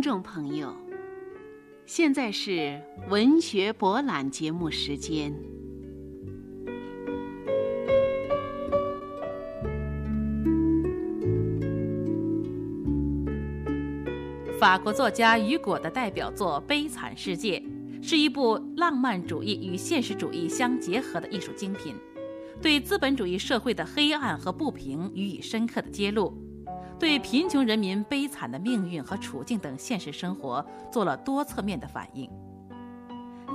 听众朋友，现在是文学博览节目时间。法国作家雨果的代表作《悲惨世界》是一部浪漫主义与现实主义相结合的艺术精品，对资本主义社会的黑暗和不平予以深刻的揭露，对贫穷人民悲惨的命运和处境等现实生活做了多侧面的反映。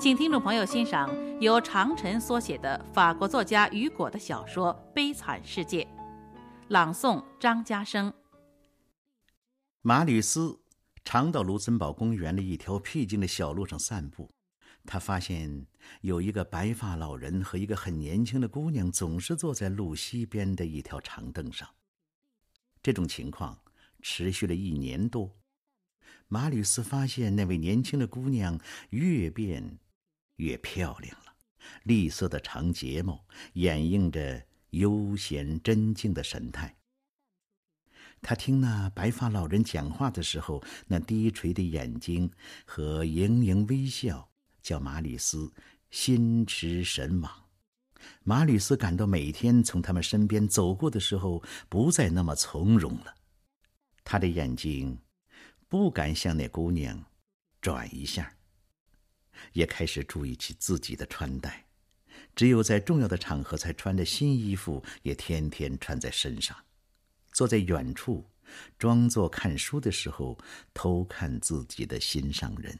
请听众朋友欣赏由长晨所写的法国作家雨果的小说《悲惨世界》，朗诵张家生。马吕斯。常到卢森堡公园的一条僻静的小路上散步，他发现有一个白发老人和一个很年轻的姑娘总是坐在路西边的一条长凳上。这种情况持续了一年多。马吕斯发现那位年轻的姑娘越变越漂亮了，栗色的长睫毛掩映着悠闲真静的神态。他听那白发老人讲话的时候，那低垂的眼睛和盈盈微笑，叫马里斯心驰神往。马吕斯感到每天从他们身边走过的时候，不再那么从容了。他的眼睛不敢向那姑娘转一下，也开始注意起自己的穿戴，只有在重要的场合才穿的新衣服，也天天穿在身上。坐在远处，装作看书的时候，偷看自己的心上人。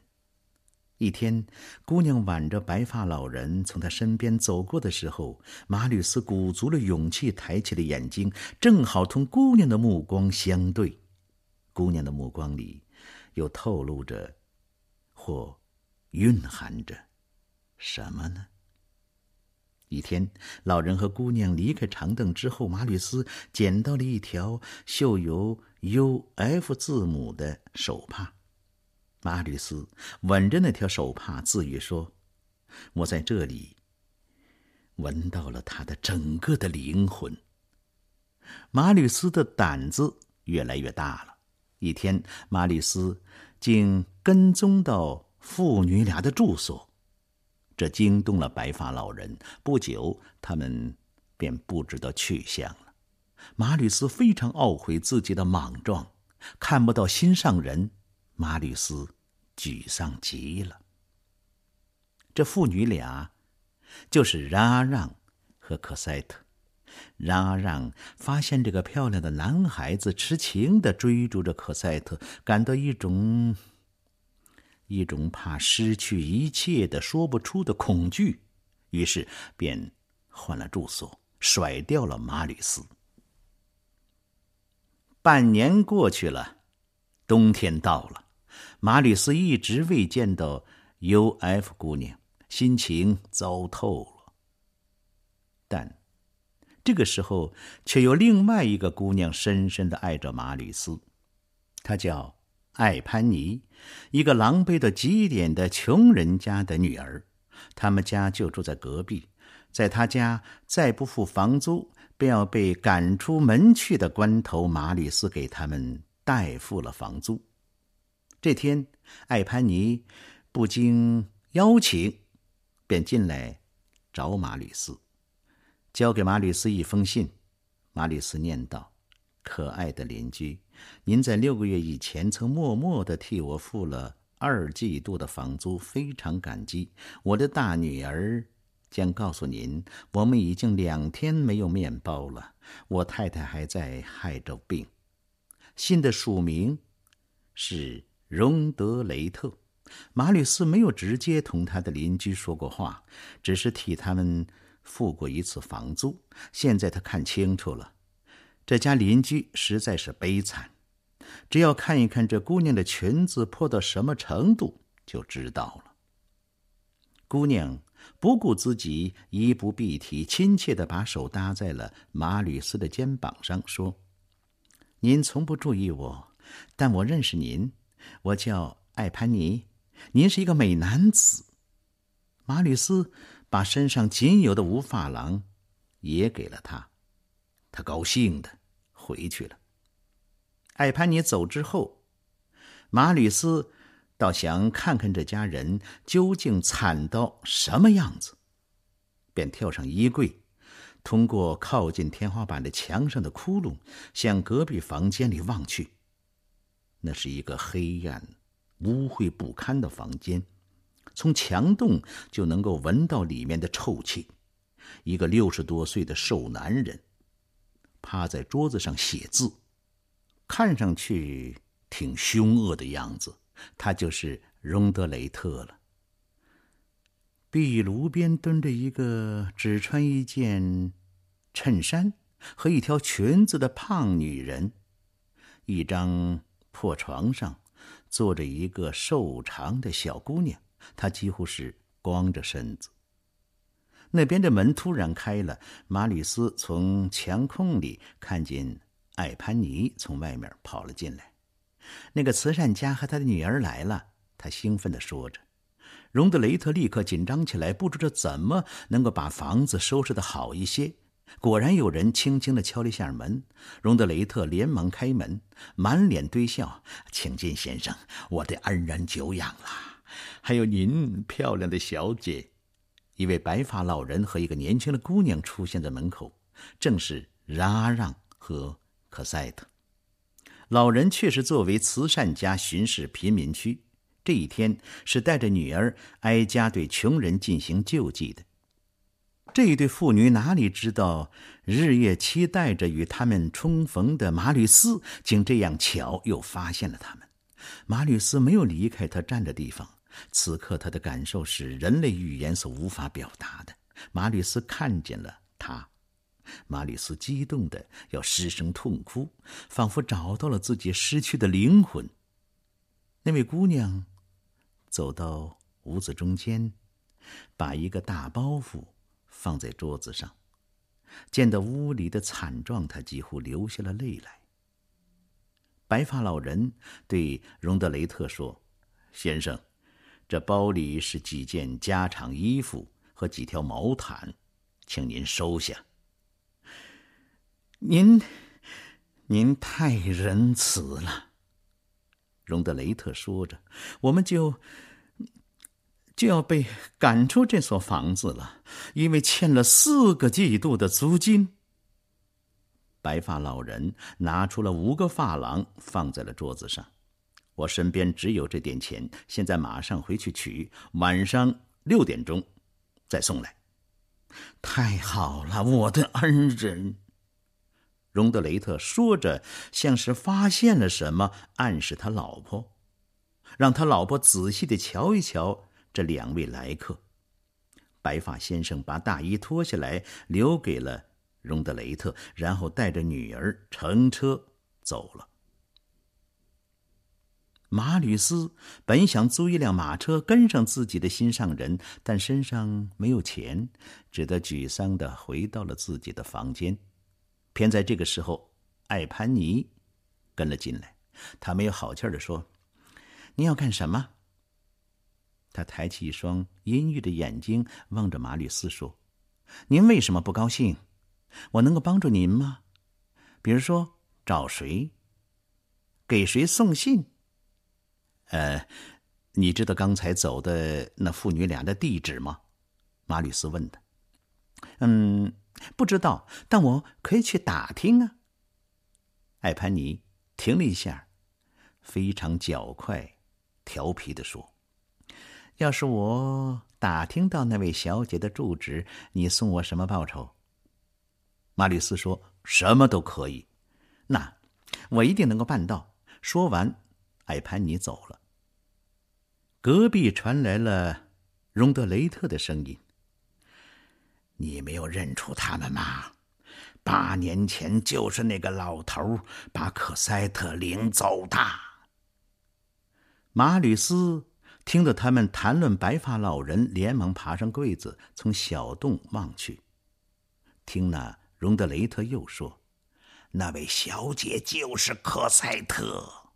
一天，姑娘挽着白发老人从他身边走过的时候，马吕斯鼓足了勇气，抬起了眼睛，正好同姑娘的目光相对。姑娘的目光里，又透露着，或蕴含着什么呢？一天，老人和姑娘离开长凳之后，马吕斯捡到了一条绣有 U、F 字母的手帕。马吕斯吻着那条手帕，自语说：“我在这里闻到了他的整个的灵魂。”马吕斯的胆子越来越大了。一天，马吕斯竟跟踪到父女俩的住所。这惊动了白发老人。不久，他们便不知道去向了。马吕斯非常懊悔自己的莽撞，看不到心上人。马吕斯沮丧极了。这父女俩就是冉阿让和可赛特。冉阿让发现这个漂亮的男孩子痴情的追逐着可赛特，感到一种。一种怕失去一切的说不出的恐惧，于是便换了住所，甩掉了马吕斯。半年过去了，冬天到了，马吕斯一直未见到 U.F 姑娘，心情糟透了。但这个时候，却有另外一个姑娘深深的爱着马吕斯，她叫。艾潘尼，一个狼狈的极点的穷人家的女儿，他们家就住在隔壁。在他家再不付房租，便要被赶出门去的关头，马吕斯给他们代付了房租。这天，艾潘尼不经邀请，便进来找马吕斯，交给马吕斯一封信。马吕斯念道：“可爱的邻居。”您在六个月以前曾默默的替我付了二季度的房租，非常感激。我的大女儿将告诉您，我们已经两天没有面包了。我太太还在害着病。信的署名是荣德雷特。马吕斯没有直接同他的邻居说过话，只是替他们付过一次房租。现在他看清楚了。这家邻居实在是悲惨，只要看一看这姑娘的裙子破到什么程度，就知道了。姑娘不顾自己衣不蔽体，亲切地把手搭在了马吕斯的肩膀上，说：“您从不注意我，但我认识您。我叫艾潘尼，您是一个美男子。”马吕斯把身上仅有的五法郎也给了他。他高兴的回去了。艾潘尼走之后，马吕斯倒想看看这家人究竟惨到什么样子，便跳上衣柜，通过靠近天花板的墙上的窟窿，向隔壁房间里望去。那是一个黑暗、污秽不堪的房间，从墙洞就能够闻到里面的臭气。一个六十多岁的瘦男人趴在桌子上写字，看上去挺凶恶的样子。他就是荣德雷特了。壁炉边蹲着一个只穿一件衬衫和一条裙子的胖女人，一张。破床上坐着一个瘦长的小姑娘，她几乎是光着身子。那边的门突然开了，马吕斯从墙空里看见艾潘尼从外面跑了进来。那个慈善家和他的女儿来了，他兴奋地说着。荣德雷特立刻紧张起来，不知道怎么能够把房子收拾的好一些。果然有人轻轻地敲了一下门，荣德雷特连忙开门，满脸堆笑：“请进，先生，我的恩人久仰了。还有您，漂亮的小姐。”一位白发老人和一个年轻的姑娘出现在门口，正是冉阿让和可赛特。老人却是作为慈善家巡视贫民区，这一天是带着女儿挨家对穷人进行救济的。这一对父女哪里知道，日夜期待着与他们重逢的马吕斯，竟这样巧又发现了他们。马吕斯没有离开他站的地方，此刻他的感受是人类语言所无法表达的。马吕斯看见了他，马吕斯激动的要失声痛哭，仿佛找到了自己失去的灵魂。那位姑娘走到屋子中间，把一个大包袱。放在桌子上，见到屋里的惨状，他几乎流下了泪来。白发老人对荣德雷特说：“先生，这包里是几件家常衣服和几条毛毯，请您收下。”您，您太仁慈了。”荣德雷特说着，“我们就……”就要被赶出这所房子了，因为欠了四个季度的租金。白发老人拿出了五个发廊，放在了桌子上。我身边只有这点钱，现在马上回去取，晚上六点钟再送来。太好了，我的恩人。荣德雷特说着，像是发现了什么，暗示他老婆，让他老婆仔细的瞧一瞧。这两位来客，白发先生把大衣脱下来，留给了荣德雷特，然后带着女儿乘车走了。马吕斯本想租一辆马车跟上自己的心上人，但身上没有钱，只得沮丧的回到了自己的房间。偏在这个时候，艾潘尼跟了进来，他没有好气的说：“你要干什么？”他抬起一双阴郁的眼睛，望着马吕斯说：“您为什么不高兴？我能够帮助您吗？比如说，找谁？给谁送信？呃，你知道刚才走的那父女俩的地址吗？”马吕斯问他。“嗯，不知道，但我可以去打听啊。”艾潘尼停了一下，非常较快、调皮的说。要是我打听到那位小姐的住址，你送我什么报酬？马吕斯说：“什么都可以。”那我一定能够办到。说完，艾潘尼走了。隔壁传来了荣德雷特的声音：“你没有认出他们吗？八年前就是那个老头把可塞特领走的。”马吕斯。听到他们谈论白发老人，连忙爬上柜子，从小洞望去。听那荣德雷特又说：“那位小姐就是科赛特。”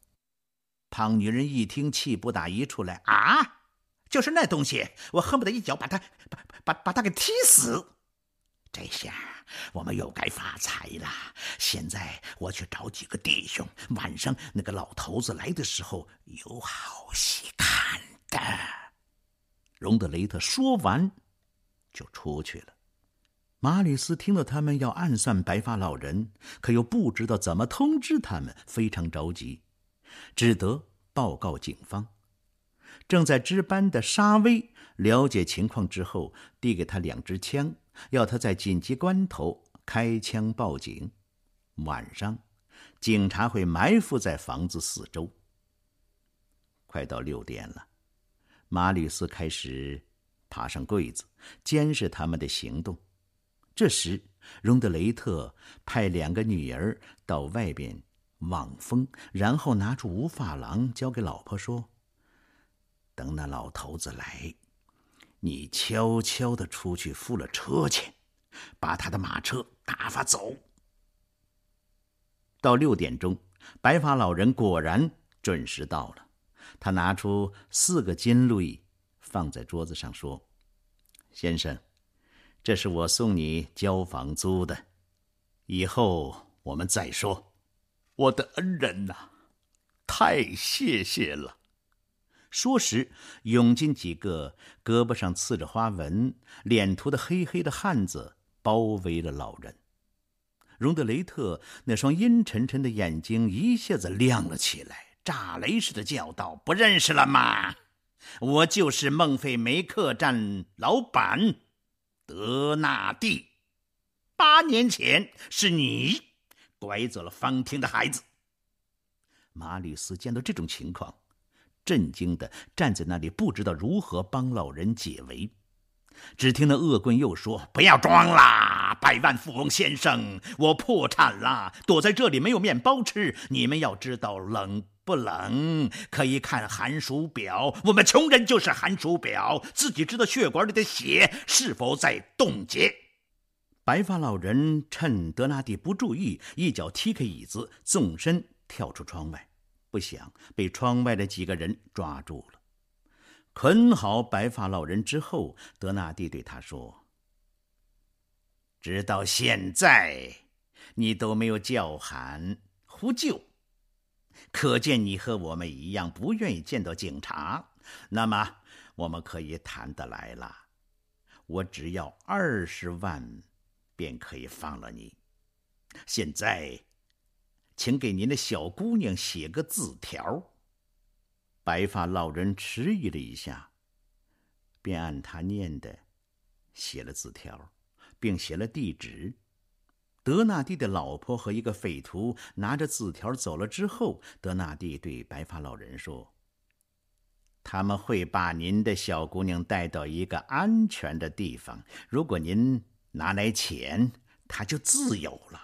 胖女人一听，气不打一处来：“啊，就是那东西！我恨不得一脚把他把把把他给踢死！这下我们又该发财了。现在我去找几个弟兄，晚上那个老头子来的时候有好戏看的。荣德雷特说完，就出去了。马里斯听到他们要暗算白发老人，可又不知道怎么通知他们，非常着急，只得报告警方。正在值班的沙威了解情况之后，递给他两支枪，要他在紧急关头开枪报警。晚上，警察会埋伏在房子四周。快到六点了，马吕斯开始爬上柜子，监视他们的行动。这时，荣德雷特派两个女儿到外边望风，然后拿出无发廊交给老婆说：“等那老头子来，你悄悄的出去付了车钱，把他的马车打发走。”到六点钟，白发老人果然准时到了。他拿出四个金币，放在桌子上说：“先生。”这是我送你交房租的，以后我们再说。我的恩人呐，太谢谢了！说时，涌进几个胳膊上刺着花纹、脸涂的黑黑的汉子，包围了老人。荣德雷特那双阴沉沉的眼睛一下子亮了起来，炸雷似的叫道：“不认识了吗？我就是孟菲梅客栈老板。”德纳蒂，八年前是你拐走了方婷的孩子。马吕斯见到这种情况，震惊的站在那里，不知道如何帮老人解围。只听那恶棍又说：“不要装啦，百万富翁先生，我破产了，躲在这里没有面包吃。你们要知道冷。”不冷，可以看寒暑表。我们穷人就是寒暑表，自己知道血管里的血是否在冻结。白发老人趁德纳蒂不注意，一脚踢开椅子，纵身跳出窗外，不想被窗外的几个人抓住了。捆好白发老人之后，德纳蒂对他说：“直到现在，你都没有叫喊呼救。”可见你和我们一样不愿意见到警察，那么我们可以谈得来了。我只要二十万，便可以放了你。现在，请给您的小姑娘写个字条。白发老人迟疑了一下，便按他念的写了字条，并写了地址。德纳蒂的老婆和一个匪徒拿着字条走了之后，德纳蒂对白发老人说：“他们会把您的小姑娘带到一个安全的地方。如果您拿来钱，她就自由了；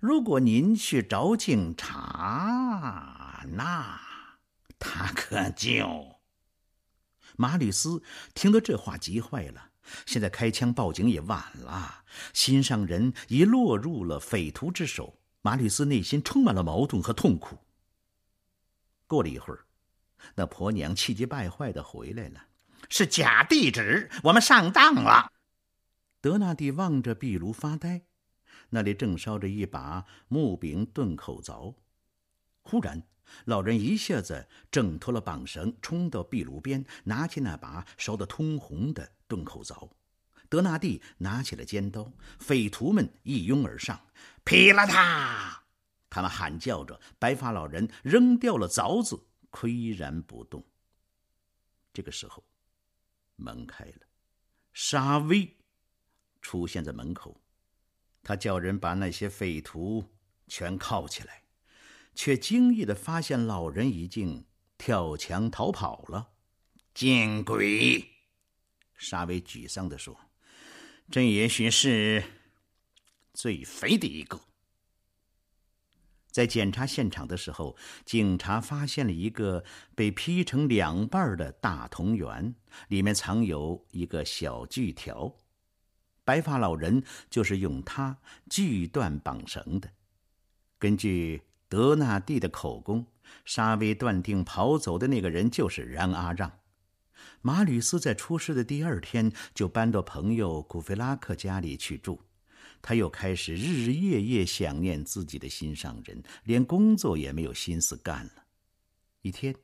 如果您去找警察，那他可就……”马吕斯听到这话急坏了。现在开枪报警也晚了，心上人已落入了匪徒之手。马吕斯内心充满了矛盾和痛苦。过了一会儿，那婆娘气急败坏的回来了：“是假地址，我们上当了。”德纳蒂望着壁炉发呆，那里正烧着一把木柄钝口凿。忽然，老人一下子挣脱了绑绳，冲到壁炉边，拿起那把烧得通红的。钝口凿，德纳蒂拿起了尖刀，匪徒们一拥而上，劈了他！他们喊叫着，白发老人扔掉了凿子，岿然不动。这个时候，门开了，沙威出现在门口，他叫人把那些匪徒全铐起来，却惊异的发现老人已经跳墙逃跑了，见鬼！沙威沮丧地说：“这也许是最肥的一个。”在检查现场的时候，警察发现了一个被劈成两半的大铜圆，里面藏有一个小锯条。白发老人就是用它锯断绑绳的。根据德纳蒂的口供，沙威断定跑走的那个人就是冉阿让。马吕斯在出事的第二天就搬到朋友古菲拉克家里去住，他又开始日日夜夜想念自己的心上人，连工作也没有心思干了。一天，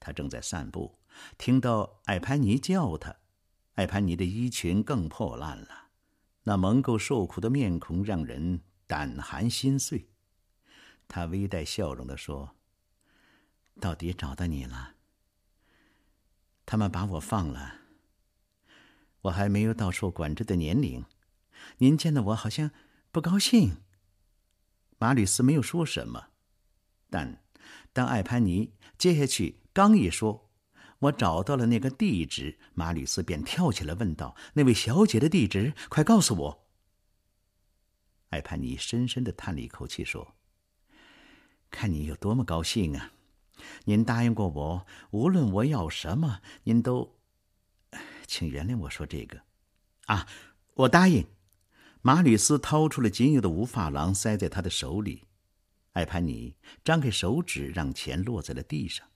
他正在散步，听到艾潘尼叫他。艾潘尼的衣裙更破烂了，那蒙垢受苦的面孔让人胆寒心碎。他微带笑容的说：“到底找到你了。他们把我放了。我还没有到受管制的年龄。您见到我好像不高兴。”马吕斯没有说什么，但当艾潘尼接下去刚一说。我找到了那个地址，马吕斯便跳起来问道：“那位小姐的地址，快告诉我！”艾潘尼深深的叹了一口气，说：“看你有多么高兴啊！您答应过我，无论我要什么，您都……请原谅我说这个。啊，我答应。”马吕斯掏出了仅有的五法郎，塞在他的手里。艾潘尼张开手指，让钱落在了地上。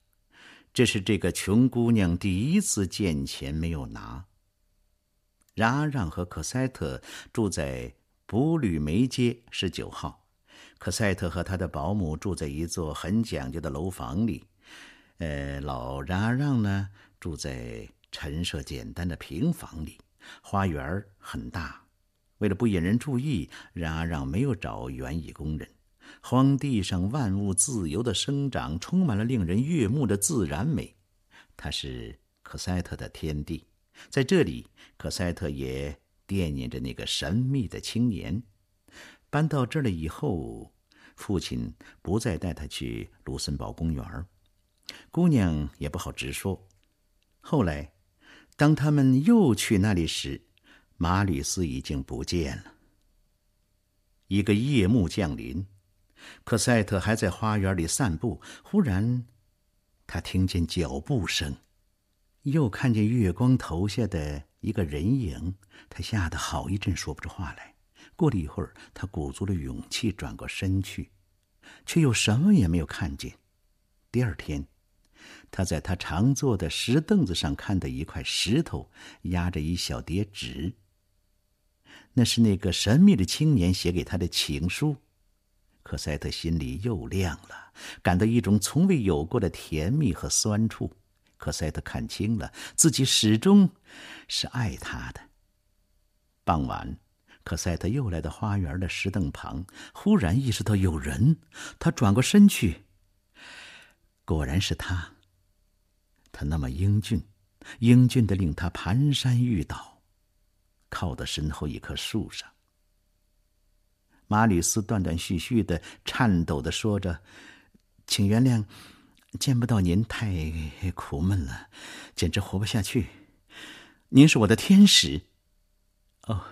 这是这个穷姑娘第一次见钱没有拿。冉阿让和可塞特住在布吕梅街十九号，可塞特和他的保姆住在一座很讲究的楼房里，呃，老冉阿让呢住在陈设简单的平房里。花园很大，为了不引人注意，冉阿让没有找园艺工人。荒地上万物自由的生长，充满了令人悦目的自然美。它是可塞特的天地，在这里，可塞特也惦念着那个神秘的青年。搬到这儿了以后，父亲不再带他去卢森堡公园姑娘也不好直说。后来，当他们又去那里时，马吕斯已经不见了。一个夜幕降临。可赛特还在花园里散步，忽然，他听见脚步声，又看见月光投下的一个人影，他吓得好一阵说不出话来。过了一会儿，他鼓足了勇气转过身去，却又什么也没有看见。第二天，他在他常坐的石凳子上看到一块石头压着一小叠纸，那是那个神秘的青年写给他的情书。可赛特心里又亮了，感到一种从未有过的甜蜜和酸楚。可赛特看清了，自己始终是爱他的。傍晚，可赛特又来到花园的石凳旁，忽然意识到有人。他转过身去，果然是他。他那么英俊，英俊的令他蹒跚欲倒，靠在身后一棵树上。马吕斯断断续续的、颤抖的说着：“请原谅，见不到您太苦闷了，简直活不下去。您是我的天使。”哦，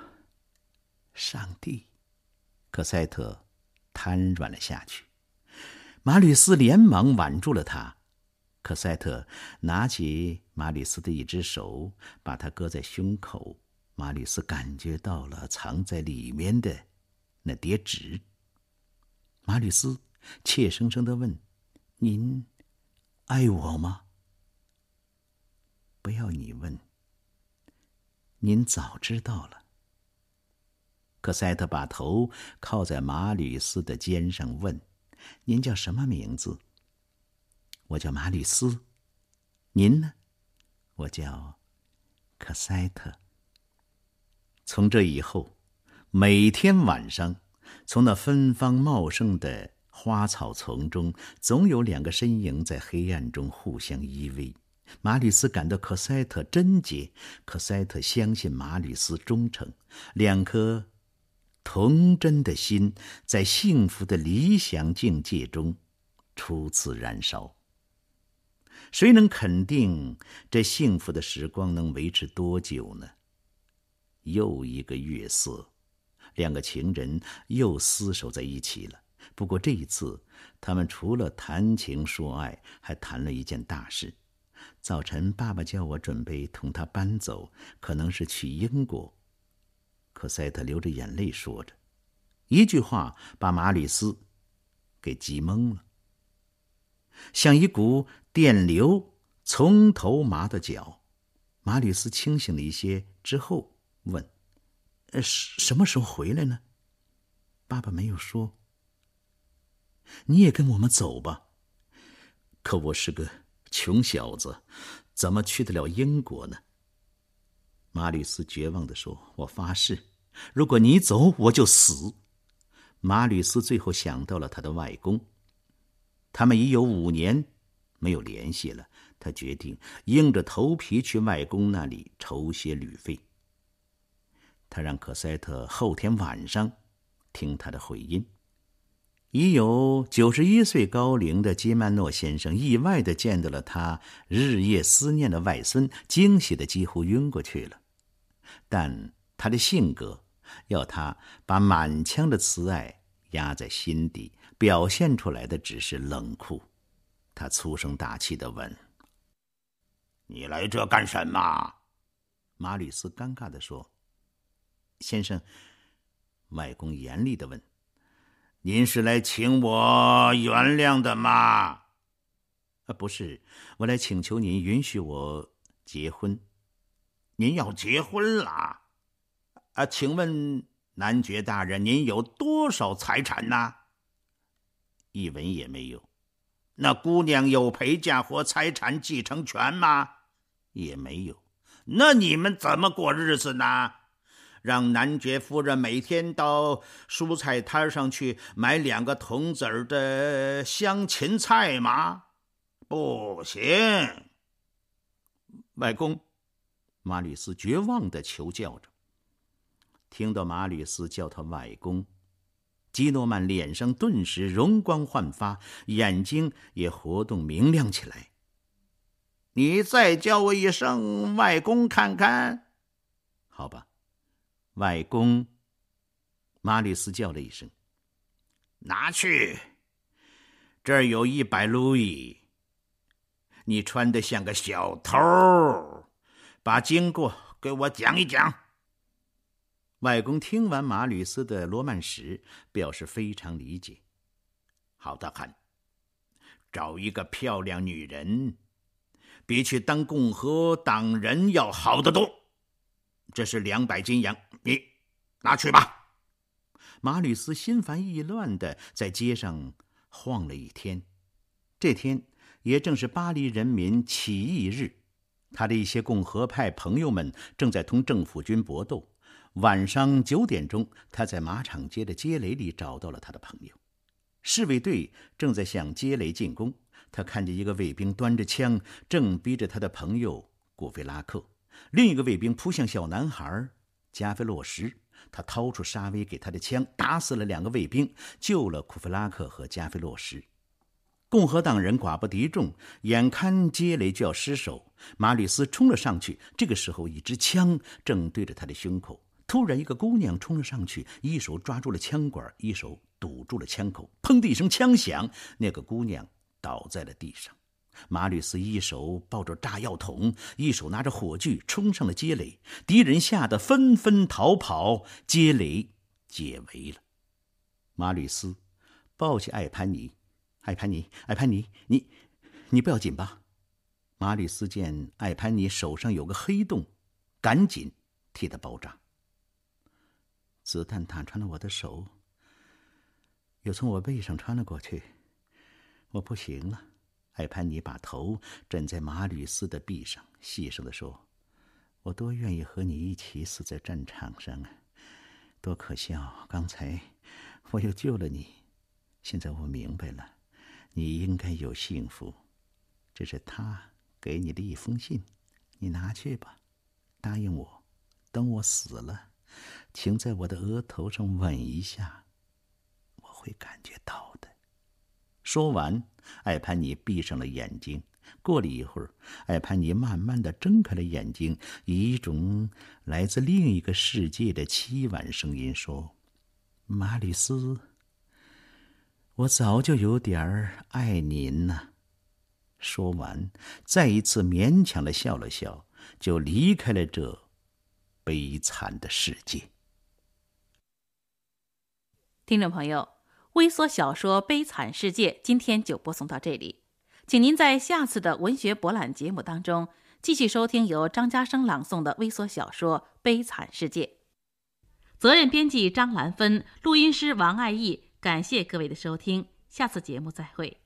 上帝！可赛特瘫软了下去。马吕斯连忙挽住了他。可赛特拿起马吕斯的一只手，把他搁在胸口。马吕斯感觉到了藏在里面的。那叠纸。马吕斯怯生生的问：“您爱我吗？”“不要你问，您早知道了。”可赛特把头靠在马吕斯的肩上问：“您叫什么名字？”“我叫马吕斯。”“您呢？”“我叫可赛特。”从这以后。每天晚上，从那芬芳茂盛的花草丛中，总有两个身影在黑暗中互相依偎。马吕斯感到可塞特贞洁，可塞特相信马吕斯忠诚。两颗童真的心，在幸福的理想境界中初次燃烧。谁能肯定这幸福的时光能维持多久呢？又一个月色。两个情人又厮守在一起了。不过这一次，他们除了谈情说爱，还谈了一件大事。早晨，爸爸叫我准备同他搬走，可能是去英国。可赛特流着眼泪说着，一句话把马吕斯给急懵了，像一股电流从头麻到脚。马吕斯清醒了一些之后问。呃，什什么时候回来呢？爸爸没有说。你也跟我们走吧。可我是个穷小子，怎么去得了英国呢？马吕斯绝望地说：“我发誓，如果你走，我就死。”马吕斯最后想到了他的外公，他们已有五年没有联系了。他决定硬着头皮去外公那里筹些旅费。他让可塞特后天晚上听他的回音。已有九十一岁高龄的基曼诺先生意外的见到了他日夜思念的外孙，惊喜的几乎晕过去了。但他的性格要他把满腔的慈爱压在心底，表现出来的只是冷酷。他粗声大气的问：“你来这干什么？”马吕斯尴尬的说：“先生。”外公严厉的问。您是来请我原谅的吗？啊，不是，我来请求您允许我结婚。您要结婚了？啊，请问男爵大人，您有多少财产呢？一文也没有。那姑娘有陪嫁或财产继承权吗？也没有。那你们怎么过日子呢？让男爵夫人每天到蔬菜摊上去买两个铜子儿的香芹菜吗？不行，外公，马吕斯绝望的求叫着。听到马吕斯叫他外公，基诺曼脸上顿时容光焕发，眼睛也活动明亮起来。你再叫我一声外公看看，好吧。外公，马吕斯叫了一声：“拿去，这儿有一百路易。你穿的像个小偷，把经过给我讲一讲。”外公听完马吕斯的罗曼史，表示非常理解。好的很，找一个漂亮女人，比去当共和党人要好得多。这是两百斤洋，你拿去吧。马吕斯心烦意乱的在街上晃了一天。这天也正是巴黎人民起义日，他的一些共和派朋友们正在同政府军搏斗。晚上九点钟，他在马场街的街垒里找到了他的朋友。侍卫队正在向街垒进攻，他看见一个卫兵端着枪，正逼着他的朋友古菲拉克。另一个卫兵扑向小男孩加菲洛什，他掏出沙威给他的枪，打死了两个卫兵，救了库弗拉克和加菲洛什。共和党人寡不敌众，眼看街雷就要失守，马吕斯冲了上去。这个时候，一支枪正对着他的胸口。突然，一个姑娘冲了上去，一手抓住了枪管，一手堵住了枪口。砰的一声枪响，那个姑娘倒在了地上。马吕斯一手抱着炸药桶，一手拿着火炬，冲上了街垒。敌人吓得纷纷逃跑，街垒解围了。马吕斯抱起艾潘尼，艾潘尼，艾潘尼，你，你不要紧吧？马吕斯见艾潘尼手上有个黑洞，赶紧替他包扎。子弹打穿了我的手，又从我背上穿了过去，我不行了。艾潘尼把头枕在马吕斯的臂上，细声的说：“我多愿意和你一起死在战场上啊！多可笑！刚才我又救了你，现在我明白了，你应该有幸福。这是他给你的一封信，你拿去吧。答应我，等我死了，请在我的额头上吻一下，我会感觉到的。”说完。艾潘尼闭上了眼睛。过了一会儿，艾潘尼慢慢的睁开了眼睛，以一种来自另一个世界的凄婉声音说：“马里斯，我早就有点儿爱您呢。”说完，再一次勉强的笑了笑，就离开了这悲惨的世界。听众朋友。微缩小说《悲惨世界》今天就播送到这里，请您在下次的文学博览节目当中继续收听由张家生朗诵的微缩小说《悲惨世界》。责任编辑张兰芬，录音师王爱义。感谢各位的收听，下次节目再会。